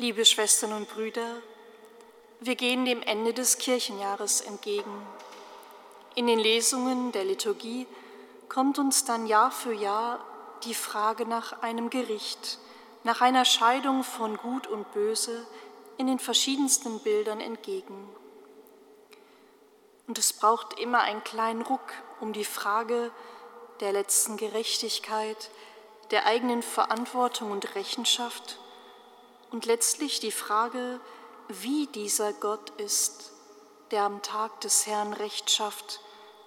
Liebe Schwestern und Brüder, wir gehen dem Ende des Kirchenjahres entgegen. In den Lesungen der Liturgie kommt uns dann Jahr für Jahr die Frage nach einem Gericht, nach einer Scheidung von Gut und Böse in den verschiedensten Bildern entgegen. Und es braucht immer einen kleinen Ruck, um die Frage der letzten Gerechtigkeit, der eigenen Verantwortung und Rechenschaft und letztlich die Frage, wie dieser Gott ist, der am Tag des Herrn Recht schafft,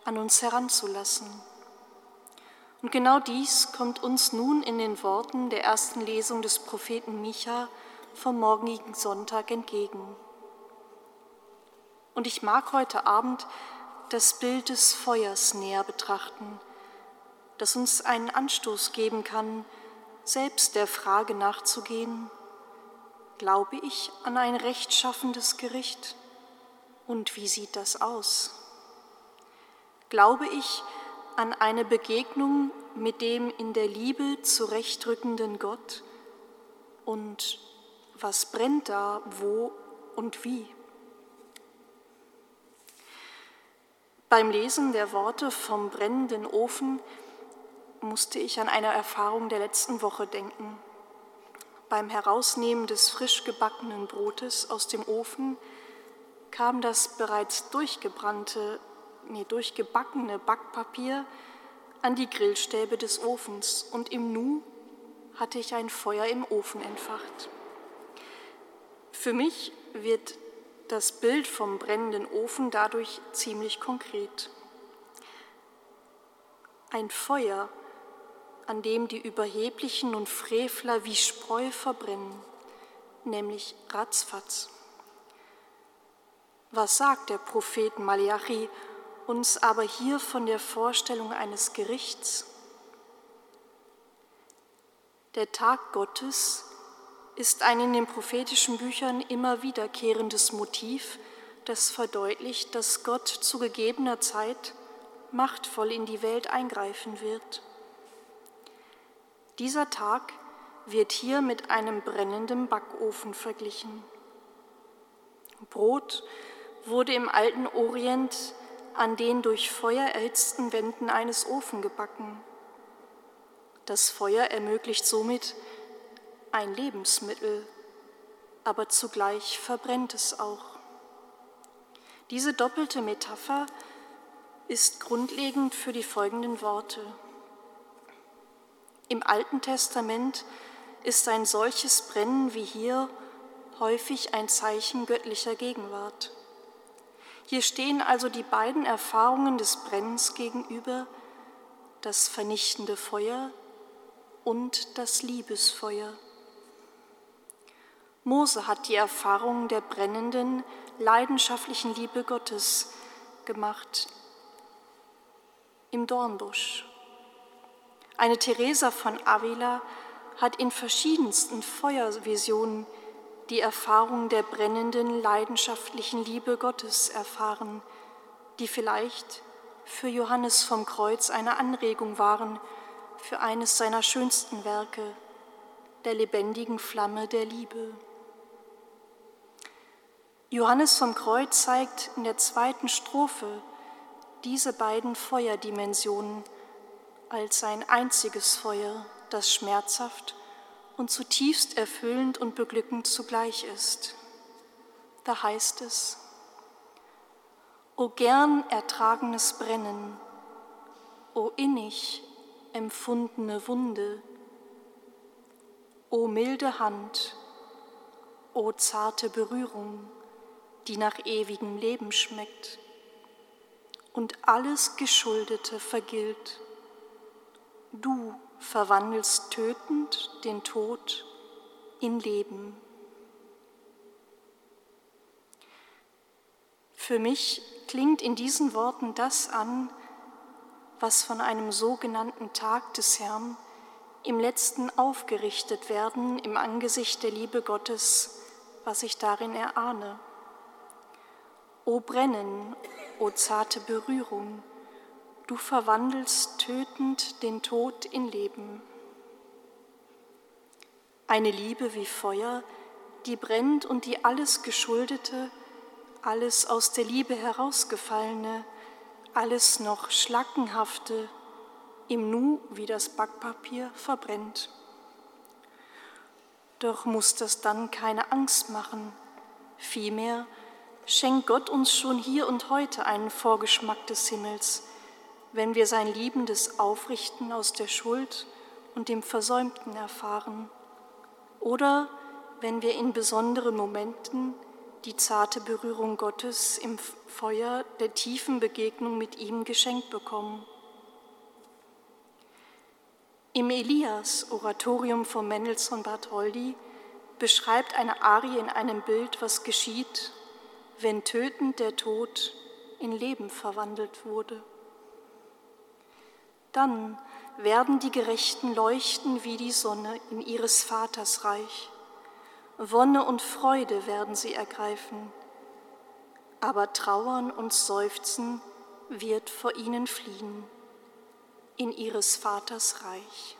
an uns heranzulassen. Und genau dies kommt uns nun in den Worten der ersten Lesung des Propheten Micha vom morgigen Sonntag entgegen. Und ich mag heute Abend das Bild des Feuers näher betrachten, das uns einen Anstoß geben kann, selbst der Frage nachzugehen, glaube ich an ein rechtschaffendes Gericht? Und wie sieht das aus? Glaube ich an eine Begegnung mit dem in der Liebe zurechtrückenden Gott? Und was brennt da, wo und wie? Beim Lesen der Worte vom brennenden Ofen musste ich an eine Erfahrung der letzten Woche denken. Beim Herausnehmen des frisch gebackenen Brotes aus dem Ofen kam das bereits durchgebrannte, nee, durchgebackene Backpapier an die Grillstäbe des Ofens und im Nu hatte ich ein Feuer im Ofen entfacht. Für mich wird das Bild vom brennenden Ofen dadurch ziemlich konkret. Ein Feuer, an dem die Überheblichen und Frevler wie Spreu verbrennen, nämlich ratzfatz. Was sagt der Prophet Malachi uns aber hier von der Vorstellung eines Gerichts? Der Tag Gottes ist ein in den prophetischen Büchern immer wiederkehrendes Motiv, das verdeutlicht, dass Gott zu gegebener Zeit machtvoll in die Welt eingreifen wird. Dieser Tag wird hier mit einem brennenden Backofen verglichen. Brot wurde im alten Orient an den durch Feuer erhitzten Wänden eines Ofen gebacken. Das Feuer ermöglicht somit ein Lebensmittel, aber zugleich verbrennt es auch. Diese doppelte Metapher ist grundlegend für die folgenden Worte. Im Alten Testament ist ein solches Brennen wie hier häufig ein Zeichen göttlicher Gegenwart. Hier stehen also die beiden Erfahrungen des Brennens gegenüber, das vernichtende Feuer und das Liebesfeuer. Mose hat die Erfahrung der brennenden, leidenschaftlichen Liebe Gottes gemacht im Dornbusch. Eine Teresa von Avila hat in verschiedensten Feuervisionen die Erfahrung der brennenden, leidenschaftlichen Liebe Gottes erfahren, die vielleicht für Johannes vom Kreuz eine Anregung waren für eines seiner schönsten Werke, der lebendigen Flamme der Liebe. Johannes vom Kreuz zeigt in der zweiten Strophe diese beiden Feuerdimensionen als sein einziges Feuer, das schmerzhaft und zutiefst erfüllend und beglückend zugleich ist. Da heißt es, O gern ertragenes Brennen, o innig empfundene Wunde, o milde Hand, o zarte Berührung, die nach ewigem Leben schmeckt und alles Geschuldete vergilt Du verwandelst tötend den Tod in Leben. Für mich klingt in diesen Worten das an, was von einem sogenannten Tag des Herrn im letzten aufgerichtet werden im Angesicht der Liebe Gottes, was ich darin erahne. O Brennen, o zarte Berührung, Du verwandelst tötend den Tod in Leben. Eine Liebe wie Feuer, die brennt und die alles Geschuldete, alles aus der Liebe herausgefallene, alles noch Schlackenhafte im Nu wie das Backpapier verbrennt. Doch muss das dann keine Angst machen, vielmehr schenkt Gott uns schon hier und heute einen Vorgeschmack des Himmels, wenn wir sein liebendes Aufrichten aus der Schuld und dem Versäumten erfahren oder wenn wir in besonderen Momenten die zarte Berührung Gottes im Feuer der tiefen Begegnung mit ihm geschenkt bekommen. Im Elias, Oratorium von Mendelssohn Bartholdy, beschreibt eine Arie in einem Bild, was geschieht, wenn tötend der Tod in Leben verwandelt wurde. Dann werden die Gerechten leuchten wie die Sonne in ihres Vaters Reich. Wonne und Freude werden sie ergreifen, aber Trauern und Seufzen wird vor ihnen fliehen in ihres Vaters Reich.